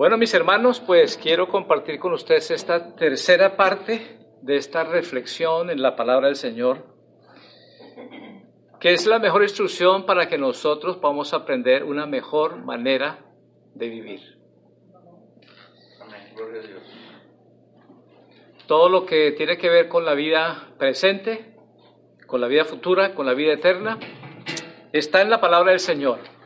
Bueno, mis hermanos, pues quiero compartir con ustedes esta tercera parte de esta reflexión en la palabra del Señor, que es la mejor instrucción para que nosotros podamos aprender una mejor manera de vivir. Todo lo que tiene que ver con la vida presente, con la vida futura, con la vida eterna, está en la palabra del Señor.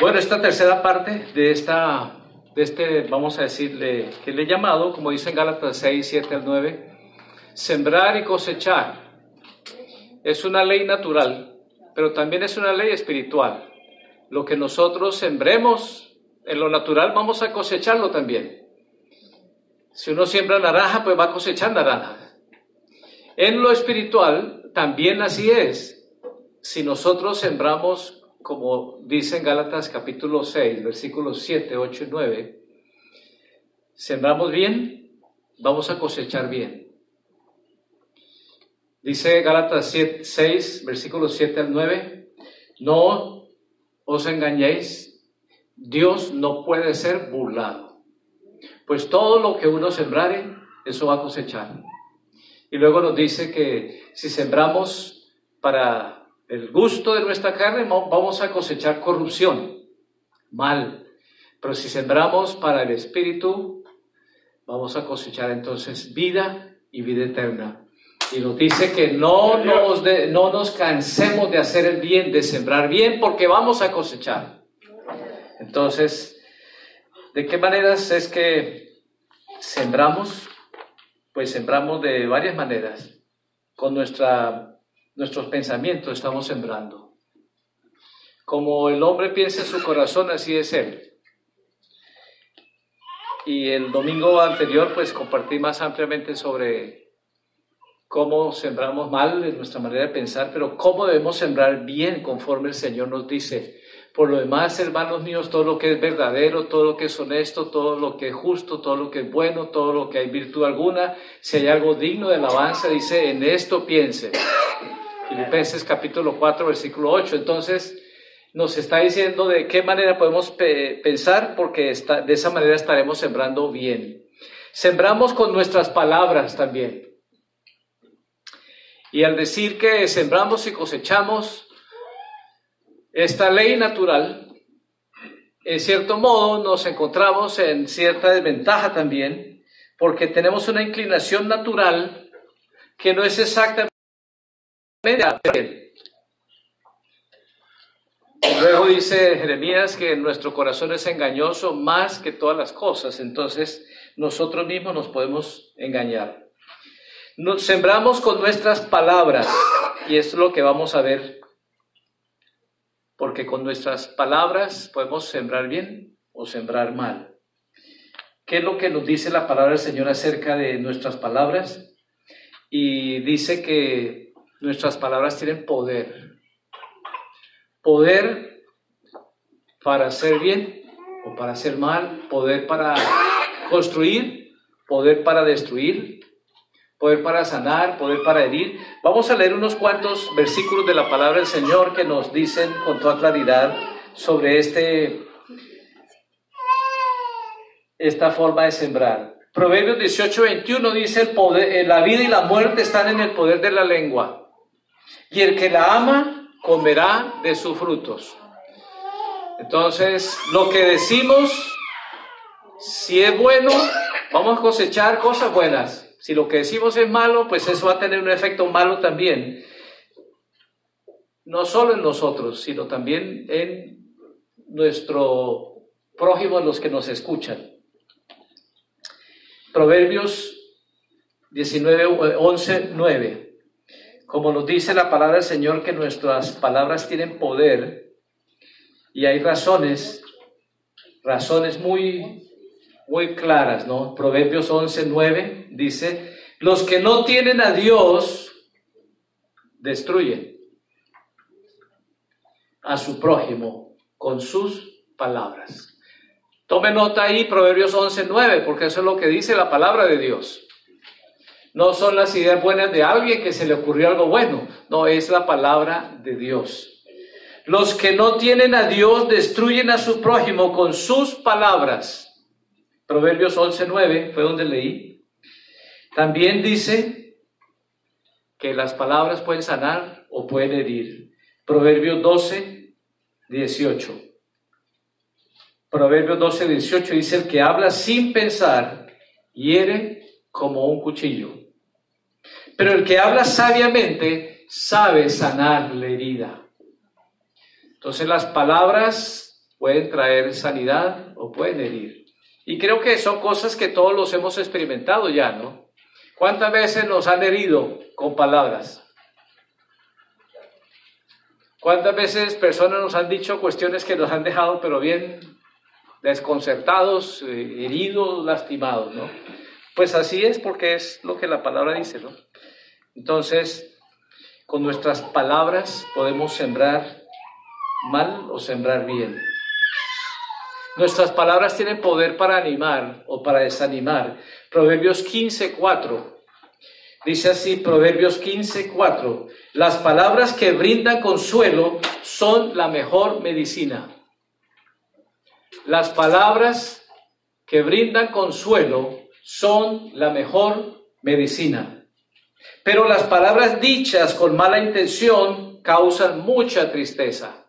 Bueno, esta tercera parte de esta, de este, vamos a decirle, que le he llamado, como dice en Gálatas 6, 7 al 9, sembrar y cosechar. Es una ley natural, pero también es una ley espiritual. Lo que nosotros sembremos en lo natural, vamos a cosecharlo también. Si uno siembra naranja, pues va a cosechar naranja. En lo espiritual, también así es. Si nosotros sembramos como dice en Gálatas capítulo 6, versículos 7, 8 y 9, sembramos bien, vamos a cosechar bien. Dice Gálatas 6, versículos 7 al 9, no os engañéis, Dios no puede ser burlado, pues todo lo que uno sembrare, eso va a cosechar. Y luego nos dice que si sembramos para el gusto de nuestra carne, vamos a cosechar corrupción, mal. Pero si sembramos para el Espíritu, vamos a cosechar entonces vida y vida eterna. Y nos dice que no nos, no nos cansemos de hacer el bien, de sembrar bien, porque vamos a cosechar. Entonces, ¿de qué maneras es que sembramos? Pues sembramos de varias maneras. Con nuestra nuestros pensamientos estamos sembrando. Como el hombre piensa en su corazón, así es él. Y el domingo anterior, pues compartí más ampliamente sobre cómo sembramos mal en nuestra manera de pensar, pero cómo debemos sembrar bien conforme el Señor nos dice. Por lo demás, hermanos míos, todo lo que es verdadero, todo lo que es honesto, todo lo que es justo, todo lo que es bueno, todo lo que hay virtud alguna, si hay algo digno de alabanza, dice, en esto piense. Filipenses capítulo 4, versículo 8. Entonces, nos está diciendo de qué manera podemos pensar, porque de esa manera estaremos sembrando bien. Sembramos con nuestras palabras también. Y al decir que sembramos y cosechamos, esta ley natural, en cierto modo nos encontramos en cierta desventaja también, porque tenemos una inclinación natural que no es exactamente Luego dice Jeremías que nuestro corazón es engañoso más que todas las cosas, entonces nosotros mismos nos podemos engañar. Nos sembramos con nuestras palabras y es lo que vamos a ver, porque con nuestras palabras podemos sembrar bien o sembrar mal. ¿Qué es lo que nos dice la palabra del Señor acerca de nuestras palabras? Y dice que Nuestras palabras tienen poder. Poder para hacer bien o para hacer mal, poder para construir, poder para destruir, poder para sanar, poder para herir. Vamos a leer unos cuantos versículos de la palabra del Señor que nos dicen con toda claridad sobre este esta forma de sembrar. Proverbios 18, 21 dice, el poder, la vida y la muerte están en el poder de la lengua y el que la ama comerá de sus frutos. Entonces, lo que decimos, si es bueno, vamos a cosechar cosas buenas. Si lo que decimos es malo, pues eso va a tener un efecto malo también. No solo en nosotros, sino también en nuestro prójimo, los que nos escuchan. Proverbios 19, 11, 9 como nos dice la palabra del Señor, que nuestras palabras tienen poder y hay razones, razones muy, muy claras, ¿no? Proverbios 11, 9 dice, los que no tienen a Dios destruyen a su prójimo con sus palabras. Tome nota ahí, Proverbios 11, 9, porque eso es lo que dice la palabra de Dios. No son las ideas buenas de alguien que se le ocurrió algo bueno, no, es la palabra de Dios. Los que no tienen a Dios destruyen a su prójimo con sus palabras. Proverbios 11.9 fue donde leí. También dice que las palabras pueden sanar o pueden herir. Proverbios 12, 18. Proverbios 12, 18 dice, el que habla sin pensar hiere como un cuchillo. Pero el que habla sabiamente sabe sanar la herida. Entonces las palabras pueden traer sanidad o pueden herir. Y creo que son cosas que todos los hemos experimentado ya, ¿no? ¿Cuántas veces nos han herido con palabras? ¿Cuántas veces personas nos han dicho cuestiones que nos han dejado pero bien desconcertados, eh, heridos, lastimados, ¿no? Pues así es porque es lo que la palabra dice, ¿no? Entonces, con nuestras palabras podemos sembrar mal o sembrar bien. Nuestras palabras tienen poder para animar o para desanimar. Proverbios 15, 4. Dice así, Proverbios 15, 4. Las palabras que brindan consuelo son la mejor medicina. Las palabras que brindan consuelo son la mejor medicina. Pero las palabras dichas con mala intención causan mucha tristeza.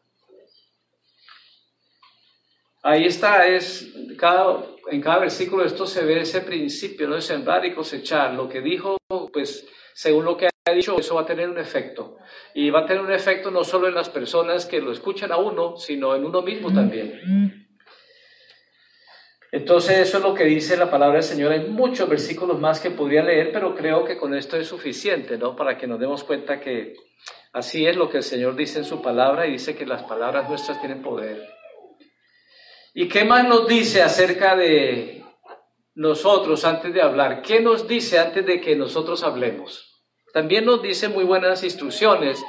Ahí está, es cada, en cada versículo esto se ve ese principio, ¿no? De sembrar y cosechar. Lo que dijo, pues, según lo que ha dicho, eso va a tener un efecto. Y va a tener un efecto no solo en las personas que lo escuchan a uno, sino en uno mismo también. Entonces eso es lo que dice la palabra del Señor. Hay muchos versículos más que podría leer, pero creo que con esto es suficiente, ¿no? Para que nos demos cuenta que así es lo que el Señor dice en su palabra y dice que las palabras nuestras tienen poder. ¿Y qué más nos dice acerca de nosotros antes de hablar? ¿Qué nos dice antes de que nosotros hablemos? También nos dice muy buenas instrucciones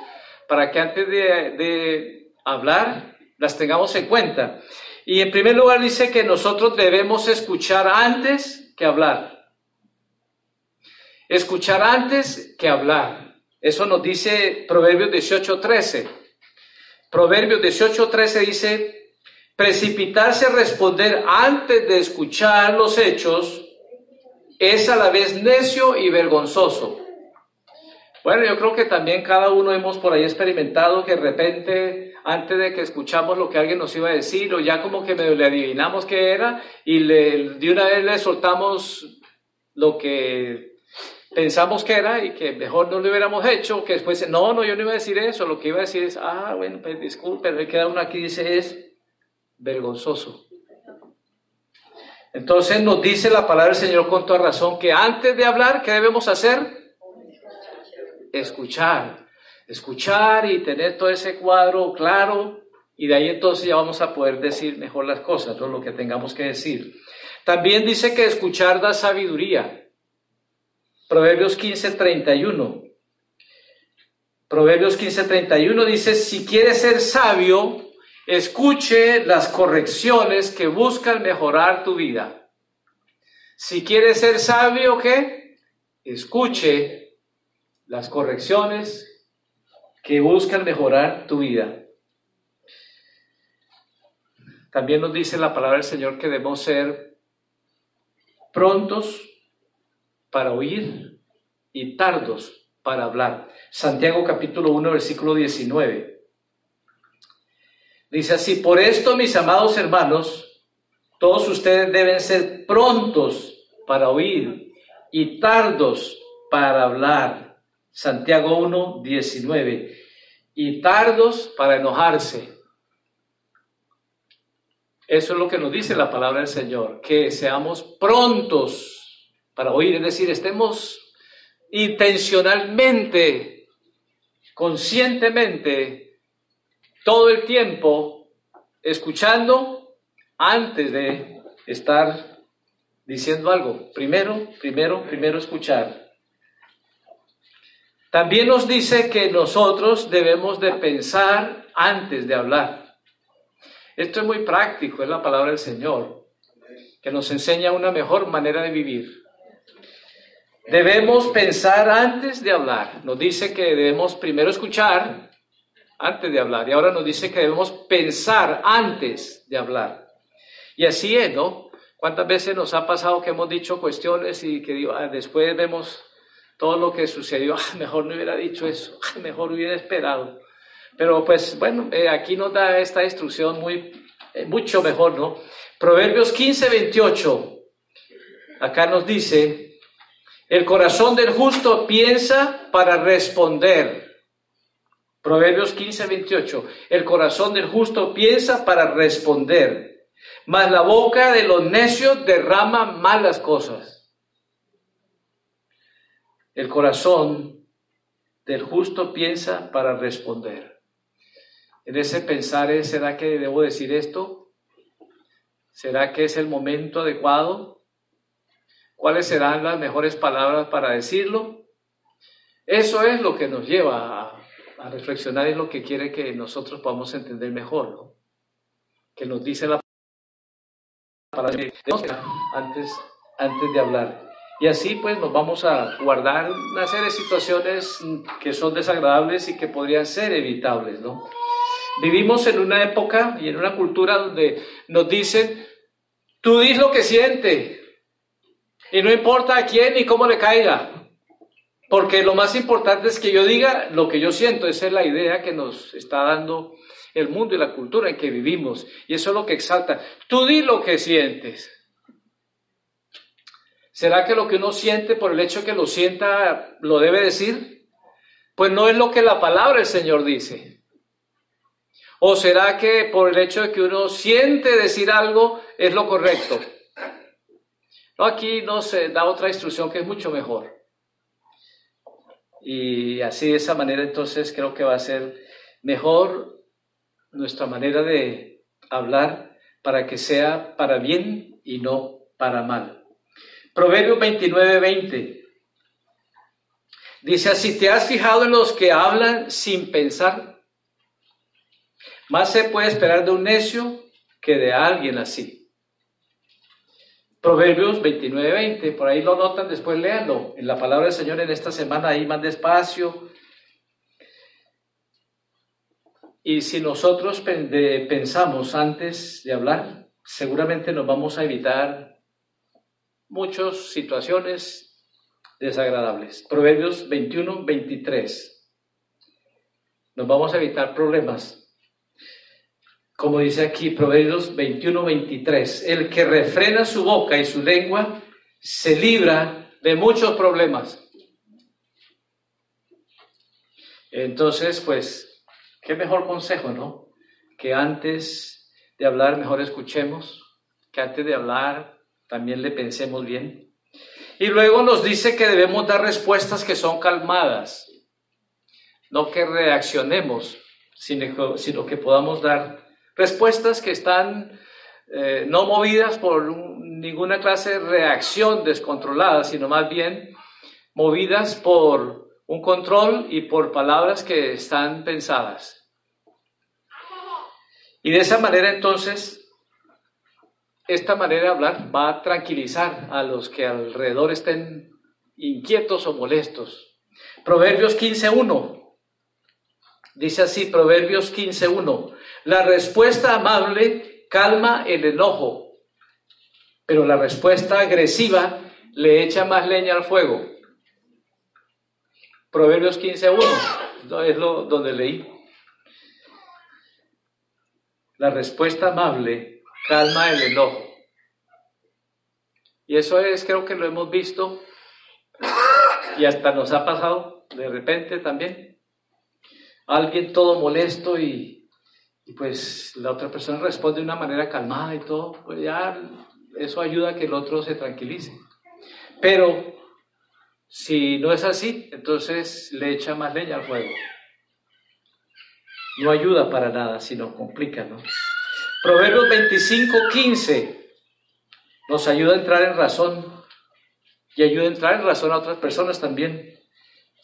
para que antes de, de hablar las tengamos en cuenta. Y en primer lugar dice que nosotros debemos escuchar antes que hablar. Escuchar antes que hablar. Eso nos dice Proverbios 18:13. Proverbios 18:13 dice, precipitarse a responder antes de escuchar los hechos es a la vez necio y vergonzoso. Bueno, yo creo que también cada uno hemos por ahí experimentado que de repente, antes de que escuchamos lo que alguien nos iba a decir, o ya como que le adivinamos qué era, y de una vez le soltamos lo que pensamos que era y que mejor no lo hubiéramos hecho, que después, no, no, yo no iba a decir eso, lo que iba a decir es, ah, bueno, pues disculpe, me queda uno aquí, dice, es vergonzoso. Entonces nos dice la palabra del Señor con toda razón que antes de hablar, ¿qué debemos hacer? escuchar, escuchar y tener todo ese cuadro claro y de ahí entonces ya vamos a poder decir mejor las cosas, todo lo que tengamos que decir. También dice que escuchar da sabiduría. Proverbios 15:31. Proverbios 15:31 dice, si quieres ser sabio, escuche las correcciones que buscan mejorar tu vida. Si quieres ser sabio, ¿qué? Escuche las correcciones que buscan mejorar tu vida. También nos dice la palabra del Señor que debemos ser prontos para oír y tardos para hablar. Santiago capítulo 1 versículo 19. Dice así, por esto mis amados hermanos, todos ustedes deben ser prontos para oír y tardos para hablar Santiago 1, 19. Y tardos para enojarse. Eso es lo que nos dice la palabra del Señor, que seamos prontos para oír, es decir, estemos intencionalmente, conscientemente, todo el tiempo escuchando antes de estar diciendo algo. Primero, primero, primero escuchar. También nos dice que nosotros debemos de pensar antes de hablar. Esto es muy práctico, es la palabra del Señor, que nos enseña una mejor manera de vivir. Debemos pensar antes de hablar. Nos dice que debemos primero escuchar antes de hablar. Y ahora nos dice que debemos pensar antes de hablar. Y así es, ¿no? ¿Cuántas veces nos ha pasado que hemos dicho cuestiones y que ah, después vemos todo lo que sucedió? Ah, mejor no hubiera dicho eso, mejor hubiera esperado. Pero pues bueno, eh, aquí nos da esta instrucción muy, eh, mucho mejor, ¿no? Proverbios 15, 28. Acá nos dice, el corazón del justo piensa para responder. Proverbios 15, 28. El corazón del justo piensa para responder, mas la boca de los necios derrama malas cosas. El corazón del justo piensa para responder. En ese pensar ¿será que debo decir esto? ¿Será que es el momento adecuado? ¿Cuáles serán las mejores palabras para decirlo? Eso es lo que nos lleva a reflexionar en lo que quiere que nosotros podamos entender mejor, ¿no? que nos dice la palabra antes, antes de hablar. Y así pues nos vamos a guardar una serie de situaciones que son desagradables y que podrían ser evitables, ¿no? Vivimos en una época y en una cultura donde nos dicen, tú dis lo que siente y no importa a quién ni cómo le caiga. Porque lo más importante es que yo diga lo que yo siento. Esa es la idea que nos está dando el mundo y la cultura en que vivimos. Y eso es lo que exalta. Tú di lo que sientes. ¿Será que lo que uno siente por el hecho que lo sienta lo debe decir? Pues no es lo que la palabra del Señor dice. ¿O será que por el hecho de que uno siente decir algo es lo correcto? No, aquí nos da otra instrucción que es mucho mejor. Y así de esa manera entonces creo que va a ser mejor nuestra manera de hablar para que sea para bien y no para mal. Proverbio 29, 20. Dice así, ¿te has fijado en los que hablan sin pensar? Más se puede esperar de un necio que de alguien así. Proverbios 29, 20, por ahí lo notan, después léanlo. En la palabra del Señor en esta semana, ahí más despacio. Y si nosotros pensamos antes de hablar, seguramente nos vamos a evitar muchas situaciones desagradables. Proverbios 21, 23. Nos vamos a evitar problemas como dice aquí Proverbios 21, 23, el que refrena su boca y su lengua se libra de muchos problemas. Entonces, pues, qué mejor consejo, ¿no? Que antes de hablar mejor escuchemos, que antes de hablar también le pensemos bien. Y luego nos dice que debemos dar respuestas que son calmadas, no que reaccionemos, sino, que podamos dar Respuestas que están eh, no movidas por ninguna clase de reacción descontrolada, sino más bien movidas por un control y por palabras que están pensadas. Y de esa manera entonces, esta manera de hablar va a tranquilizar a los que alrededor estén inquietos o molestos. Proverbios 15.1. Dice así, Proverbios 15.1. La respuesta amable calma el enojo, pero la respuesta agresiva le echa más leña al fuego. Proverbios 15.1 es lo donde leí. La respuesta amable calma el enojo. Y eso es, creo que lo hemos visto y hasta nos ha pasado de repente también. Alguien todo molesto y y pues la otra persona responde de una manera calmada y todo, pues ya eso ayuda a que el otro se tranquilice. Pero si no es así, entonces le echa más leña al fuego. No ayuda para nada, sino complica, ¿no? Proverbios 25, 15 nos ayuda a entrar en razón y ayuda a entrar en razón a otras personas también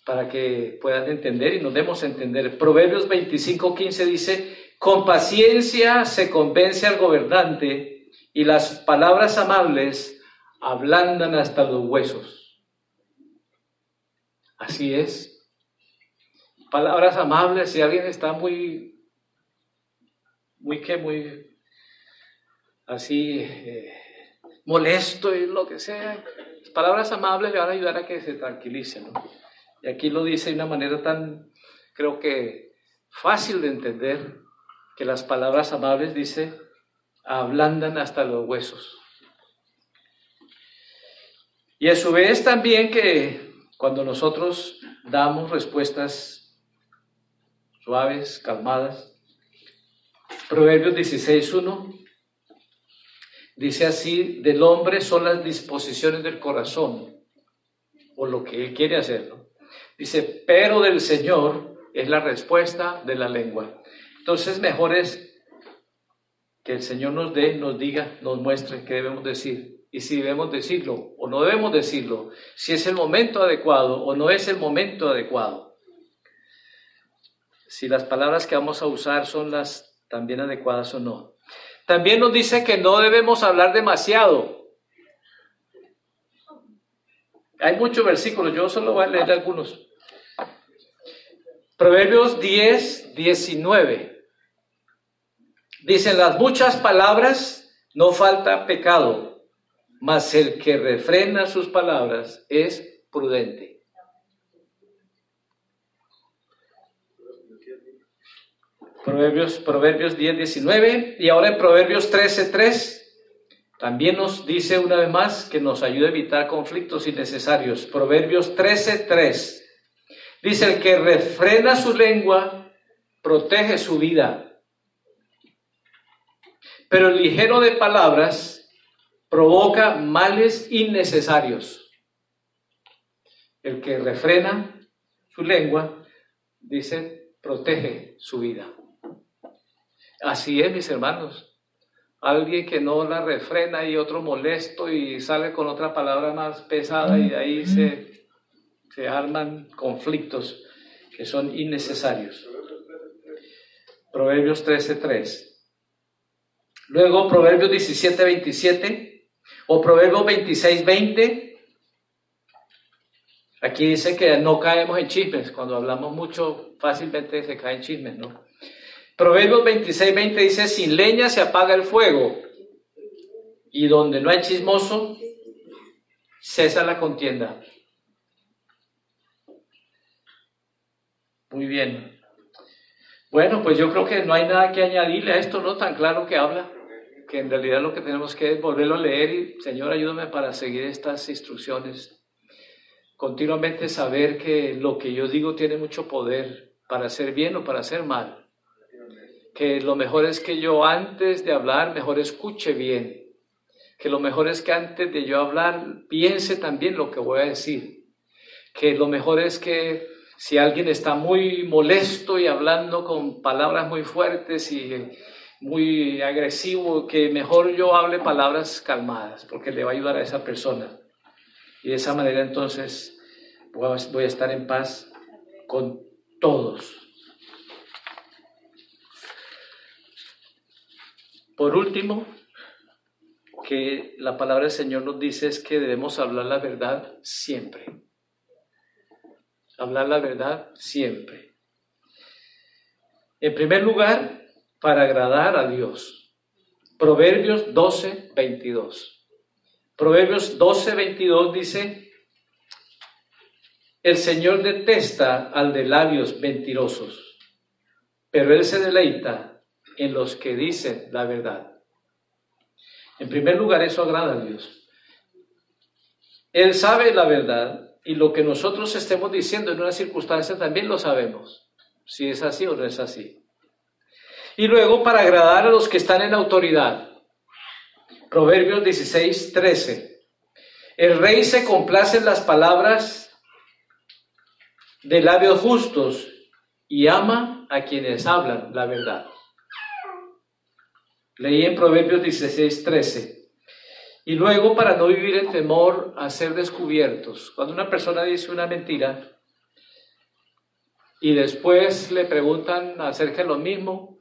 para que puedan entender y nos demos a entender. Proverbios 25, 15 dice, con paciencia se convence al gobernante y las palabras amables ablandan hasta los huesos. Así es. Palabras amables, si alguien está muy, muy que, muy así eh, molesto y lo que sea, palabras amables le van a ayudar a que se tranquilice. Y aquí lo dice de una manera tan, creo que fácil de entender, que las palabras amables, dice, ablandan hasta los huesos. Y a su vez también que cuando nosotros damos respuestas suaves, calmadas, Proverbios 16.1 dice así, del hombre son las disposiciones del corazón, o lo que él quiere hacer. Dice, pero del Señor es la respuesta de la lengua. Entonces mejor es que el Señor nos dé, nos diga, nos muestre qué debemos decir. Y si debemos decirlo o no debemos decirlo, si es el momento adecuado o no es el momento adecuado. Si las palabras que vamos a usar son las también adecuadas o no. También nos dice que no debemos hablar demasiado. Hay muchos versículos, yo solo voy a leer algunos. Proverbios 10, 19. Dicen las muchas palabras, no falta pecado, mas el que refrena sus palabras es prudente. Proverbios, Proverbios 10, 19 y ahora en Proverbios 13, 3 también nos dice una vez más que nos ayuda a evitar conflictos innecesarios. Proverbios 13, 3 dice el que refrena su lengua protege su vida pero el ligero de palabras provoca males innecesarios. El que refrena su lengua, dice, protege su vida. Así es, mis hermanos. Alguien que no la refrena y otro molesto y sale con otra palabra más pesada y ahí se, se arman conflictos que son innecesarios. Proverbios 13:3. Luego Proverbios 17, 27 o Proverbios 26, 20. Aquí dice que no caemos en chismes. Cuando hablamos mucho, fácilmente se caen chismes, ¿no? Proverbios 26, 20 dice, sin leña se apaga el fuego y donde no hay chismoso, cesa la contienda. Muy bien. Bueno, pues yo creo que no hay nada que añadirle a esto, ¿no? Tan claro que habla que en realidad lo que tenemos que es volverlo a leer y, Señor, ayúdame para seguir estas instrucciones. Continuamente saber que lo que yo digo tiene mucho poder para hacer bien o para hacer mal. Que lo mejor es que yo antes de hablar, mejor escuche bien. Que lo mejor es que antes de yo hablar, piense también lo que voy a decir. Que lo mejor es que si alguien está muy molesto y hablando con palabras muy fuertes y muy agresivo, que mejor yo hable palabras calmadas, porque le va a ayudar a esa persona. Y de esa manera entonces voy a estar en paz con todos. Por último, que la palabra del Señor nos dice es que debemos hablar la verdad siempre. Hablar la verdad siempre. En primer lugar, para agradar a Dios. Proverbios 12, 22. Proverbios 12, 22 dice, el Señor detesta al de labios mentirosos, pero Él se deleita en los que dicen la verdad. En primer lugar, eso agrada a Dios. Él sabe la verdad y lo que nosotros estemos diciendo en una circunstancia también lo sabemos, si es así o no es así. Y luego para agradar a los que están en autoridad. Proverbios 16, 13. El rey se complace en las palabras de labios justos y ama a quienes hablan la verdad. Leí en Proverbios 16, 13. Y luego, para no vivir en temor a ser descubiertos, cuando una persona dice una mentira y después le preguntan acerca de lo mismo,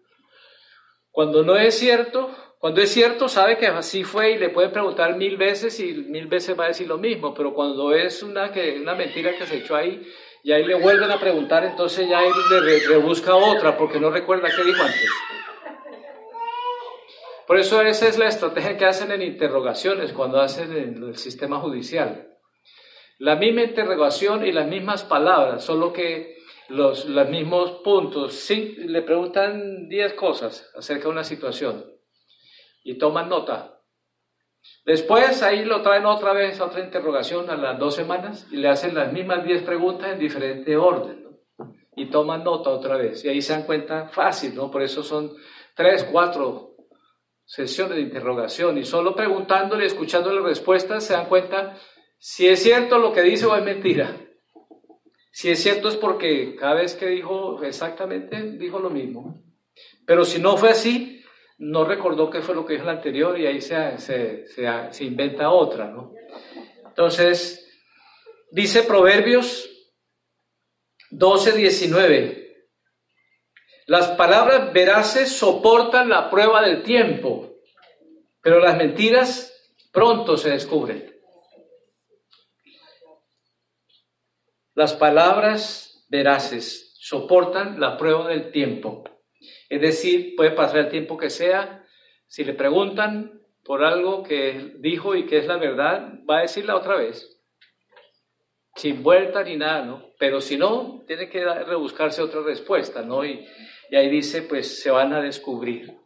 cuando no es cierto, cuando es cierto, sabe que así fue y le puede preguntar mil veces y mil veces va a decir lo mismo, pero cuando es una, que, una mentira que se echó ahí, y ahí le vuelven a preguntar, entonces ya él le rebusca otra porque no recuerda qué dijo antes. Por eso esa es la estrategia que hacen en interrogaciones cuando hacen en el sistema judicial. La misma interrogación y las mismas palabras, solo que los, los mismos puntos. le preguntan 10 cosas acerca de una situación y toman nota. Después ahí lo traen otra vez a otra interrogación a las dos semanas y le hacen las mismas 10 preguntas en diferente orden. Y toman nota otra vez. Y ahí se dan cuenta fácil, ¿no? Por eso son 3, 4 sesiones de interrogación. Y solo preguntándole y escuchando las respuestas se dan cuenta si es cierto lo que dice o es mentira. Si es cierto es porque cada vez que dijo exactamente, dijo lo mismo. Pero si no fue así, no recordó qué fue lo que dijo el anterior y ahí se, se, se, inventa otra, ¿no? Entonces, dice Proverbios 12, 19. Las palabras veraces soportan la prueba del tiempo, pero las mentiras pronto se descubren. Las palabras veraces soportan la prueba del tiempo. Es decir, puede pasar el tiempo que sea, si le preguntan por algo que dijo y que es la verdad, va a decirla otra vez. Sin vuelta ni nada, ¿no? Pero si no, tiene que rebuscarse otra respuesta, ¿no? Y, y ahí dice, pues se van a descubrir.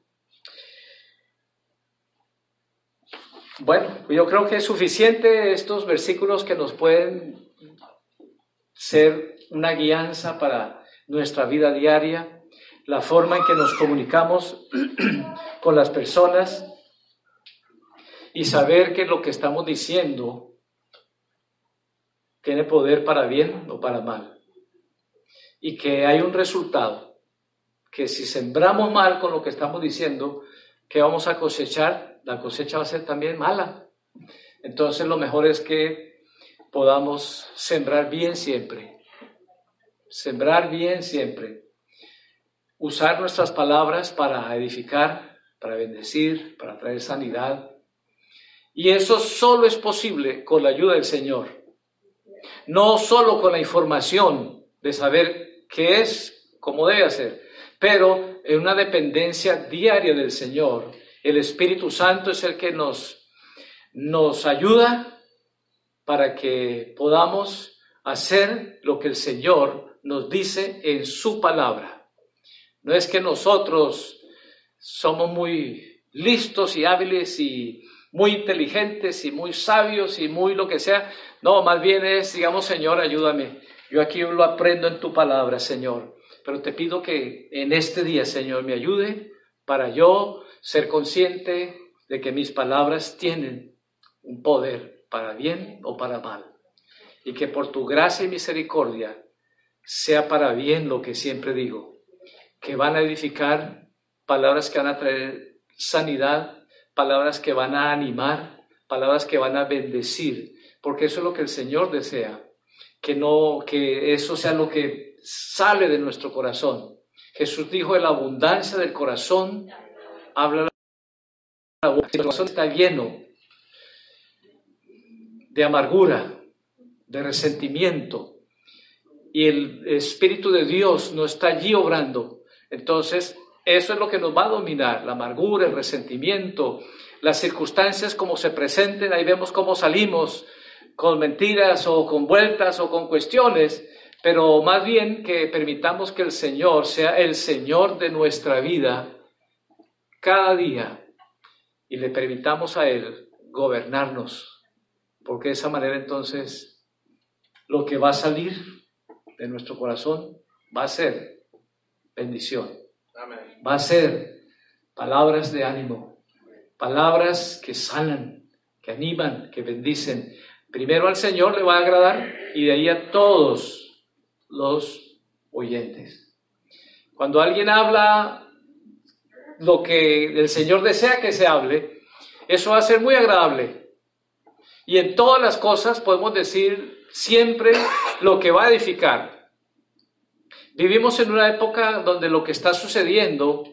Bueno, yo creo que es suficiente estos versículos que nos pueden ser una guianza para nuestra vida diaria, la forma en que nos comunicamos con las personas y saber que lo que estamos diciendo tiene poder para bien o para mal. Y que hay un resultado, que si sembramos mal con lo que estamos diciendo, que vamos a cosechar, la cosecha va a ser también mala. Entonces lo mejor es que podamos sembrar bien siempre. Sembrar bien siempre. Usar nuestras palabras para edificar, para bendecir, para traer sanidad. Y eso solo es posible con la ayuda del Señor. No solo con la información de saber qué es, cómo debe ser, pero en una dependencia diaria del Señor. El Espíritu Santo es el que nos, nos ayuda para que podamos hacer lo que el Señor nos dice en su palabra. No es que nosotros somos muy listos y hábiles y muy inteligentes y muy sabios y muy lo que sea. No, más bien es, digamos, Señor, ayúdame. Yo aquí lo aprendo en tu palabra, Señor. Pero te pido que en este día, Señor, me ayude para yo ser consciente de que mis palabras tienen un poder para bien o para mal. Y que por tu gracia y misericordia sea para bien lo que siempre digo, que van a edificar palabras que van a traer sanidad, palabras que van a animar, palabras que van a bendecir, porque eso es lo que el Señor desea, que no que eso sea lo que sale de nuestro corazón. Jesús dijo, "En la abundancia del corazón habla la boca, el corazón está lleno de amargura, de resentimiento, y el Espíritu de Dios no está allí obrando, entonces eso es lo que nos va a dominar, la amargura, el resentimiento, las circunstancias como se presenten, ahí vemos cómo salimos con mentiras o con vueltas o con cuestiones, pero más bien que permitamos que el Señor sea el Señor de nuestra vida cada día y le permitamos a Él gobernarnos porque de esa manera entonces lo que va a salir de nuestro corazón va a ser bendición, va a ser palabras de ánimo, palabras que sanan, que animan, que bendicen. Primero al Señor le va a agradar y de ahí a todos los oyentes. Cuando alguien habla lo que el Señor desea que se hable, eso va a ser muy agradable y en todas las cosas podemos decir siempre lo que va a edificar. Vivimos en una época donde lo que está sucediendo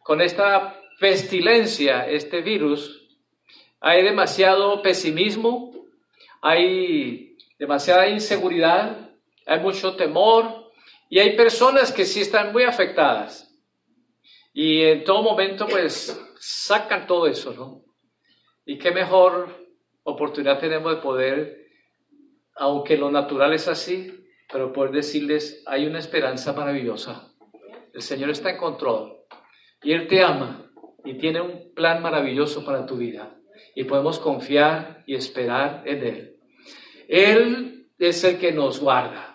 con esta pestilencia, este virus, hay demasiado pesimismo, hay demasiada inseguridad, hay mucho temor y hay personas que sí están muy afectadas. Y en todo momento pues sacan todo eso, ¿no? Y qué mejor oportunidad tenemos de poder, aunque lo natural es así, pero poder decirles, hay una esperanza maravillosa. El Señor está en control y Él te ama y tiene un plan maravilloso para tu vida. Y podemos confiar y esperar en Él. Él es el que nos guarda.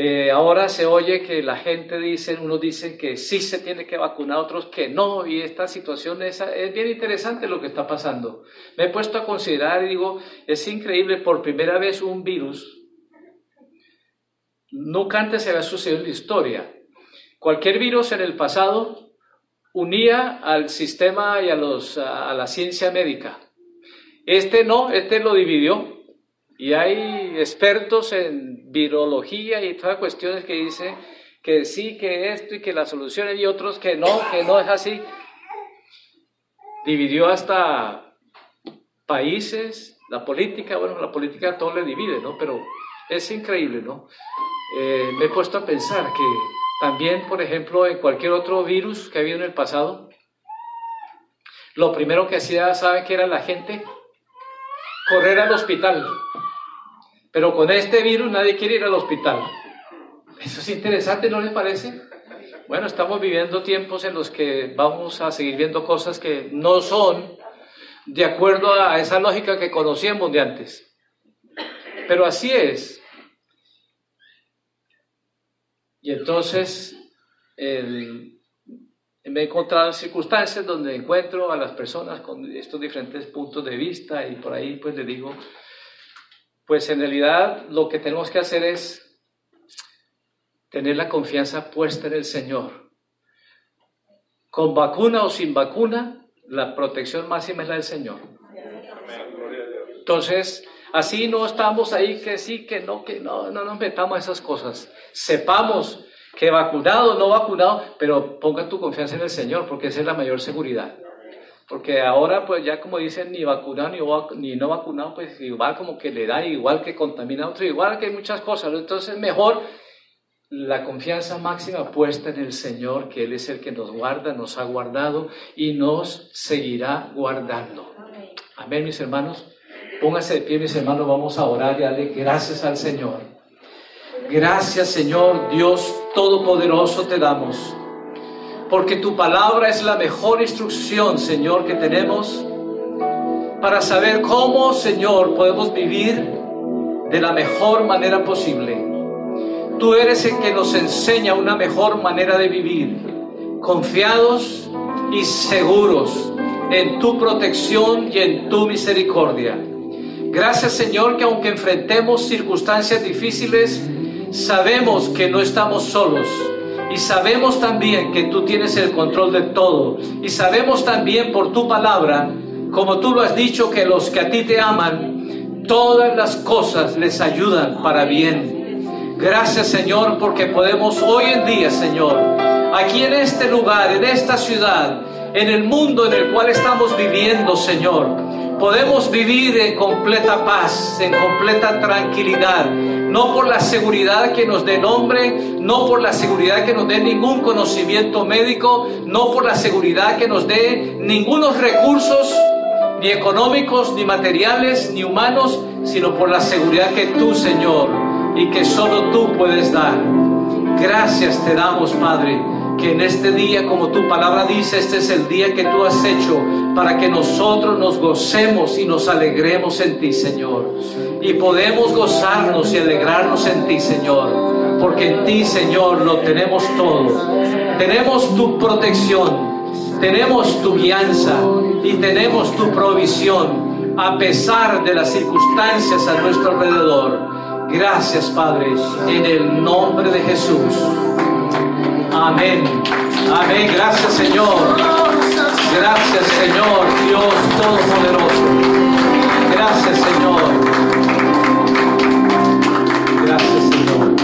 Eh, ahora se oye que la gente dice, unos dicen que sí se tiene que vacunar, otros que no, y esta situación es, es, bien interesante lo que está pasando. Me he puesto a considerar y digo, es increíble, por primera vez un virus, nunca antes se había sucedido en la historia. Cualquier virus en el pasado unía al sistema y a, los, a la ciencia médica. Este no, este lo dividió. Y hay expertos en virología y todas cuestiones que dicen que sí, que esto y que la solución y otros que no, que no es así. Dividió hasta países, la política, bueno, la política todo le divide, ¿no? Pero es increíble, ¿no? Eh, me he puesto a pensar que también, por ejemplo, en cualquier otro virus que ha habido en el pasado, lo primero que hacía, ¿sabe qué era la gente? Correr al hospital pero con este virus nadie quiere ir al hospital. Eso es interesante, ¿no les parece? Bueno, estamos viviendo tiempos en los que vamos a seguir viendo cosas que no son de acuerdo a esa lógica que conocíamos de antes. Pero así es. Y entonces me he encontrado en circunstancias donde encuentro a las personas con estos diferentes puntos de vista y por ahí pues le digo, pues en realidad lo que tenemos que hacer es tener la confianza puesta en el Señor. Con vacuna o sin vacuna, la protección máxima es la del Señor. Entonces, así no estamos ahí que sí, que no, que no, no nos metamos a esas cosas. Sepamos que vacunado no vacunado, pero ponga tu confianza en el Señor, porque esa es la mayor seguridad. Porque ahora, pues ya como dicen, ni vacunado ni, no vacunado, pues igual como que le da, igual que contamina a otro, igual que hay muchas cosas. Entonces, mejor la confianza máxima puesta en el Señor, que Él es el que nos guarda, nos ha guardado y nos seguirá guardando. Amén, mis hermanos. Póngase de pie, mis hermanos, vamos a orar y darle gracias al Señor. Gracias, Señor, Dios Todopoderoso, te damos porque tu palabra es la mejor instrucción, Señor, que tenemos para saber cómo, Señor, podemos vivir de la mejor manera posible. Tú eres el que nos enseña una mejor manera de vivir, confiados y seguros en tu protección y en tu misericordia. Gracias Señor que aunque enfrentemos circunstancias difíciles, sabemos que no estamos solos y sabemos también que tú tienes el control de todo. Y sabemos también por tu palabra, como tú lo has dicho, que los que a ti te aman, todas las cosas les ayudan para bien. Gracias Señor porque podemos hoy en día, Señor, aquí en este lugar, en esta ciudad, en el mundo en el cual estamos viviendo, Señor, podemos vivir en completa paz, en completa tranquilidad, no por la seguridad que nos dé nombre, no por la seguridad que nos dé ningún conocimiento médico, no por la seguridad que nos dé ningunos recursos, ni económicos, ni materiales, ni humanos, sino por la seguridad que tú, Señor, y que solo tú puedes dar. Gracias te damos, Padre que en este día, como tu palabra dice, este es el día que tú has hecho para que nosotros nos gocemos y nos alegremos en ti, Señor. Y podemos gozarnos y alegrarnos en ti, Señor, porque en ti, Señor, lo tenemos todo. Tenemos tu protección, tenemos tu guianza y tenemos tu provisión a pesar de las circunstancias a nuestro alrededor. Gracias, Padre, en el nombre de Jesús. Amén. Amén. Gracias Señor. Gracias Señor, Dios Todopoderoso. Gracias Señor. Gracias Señor.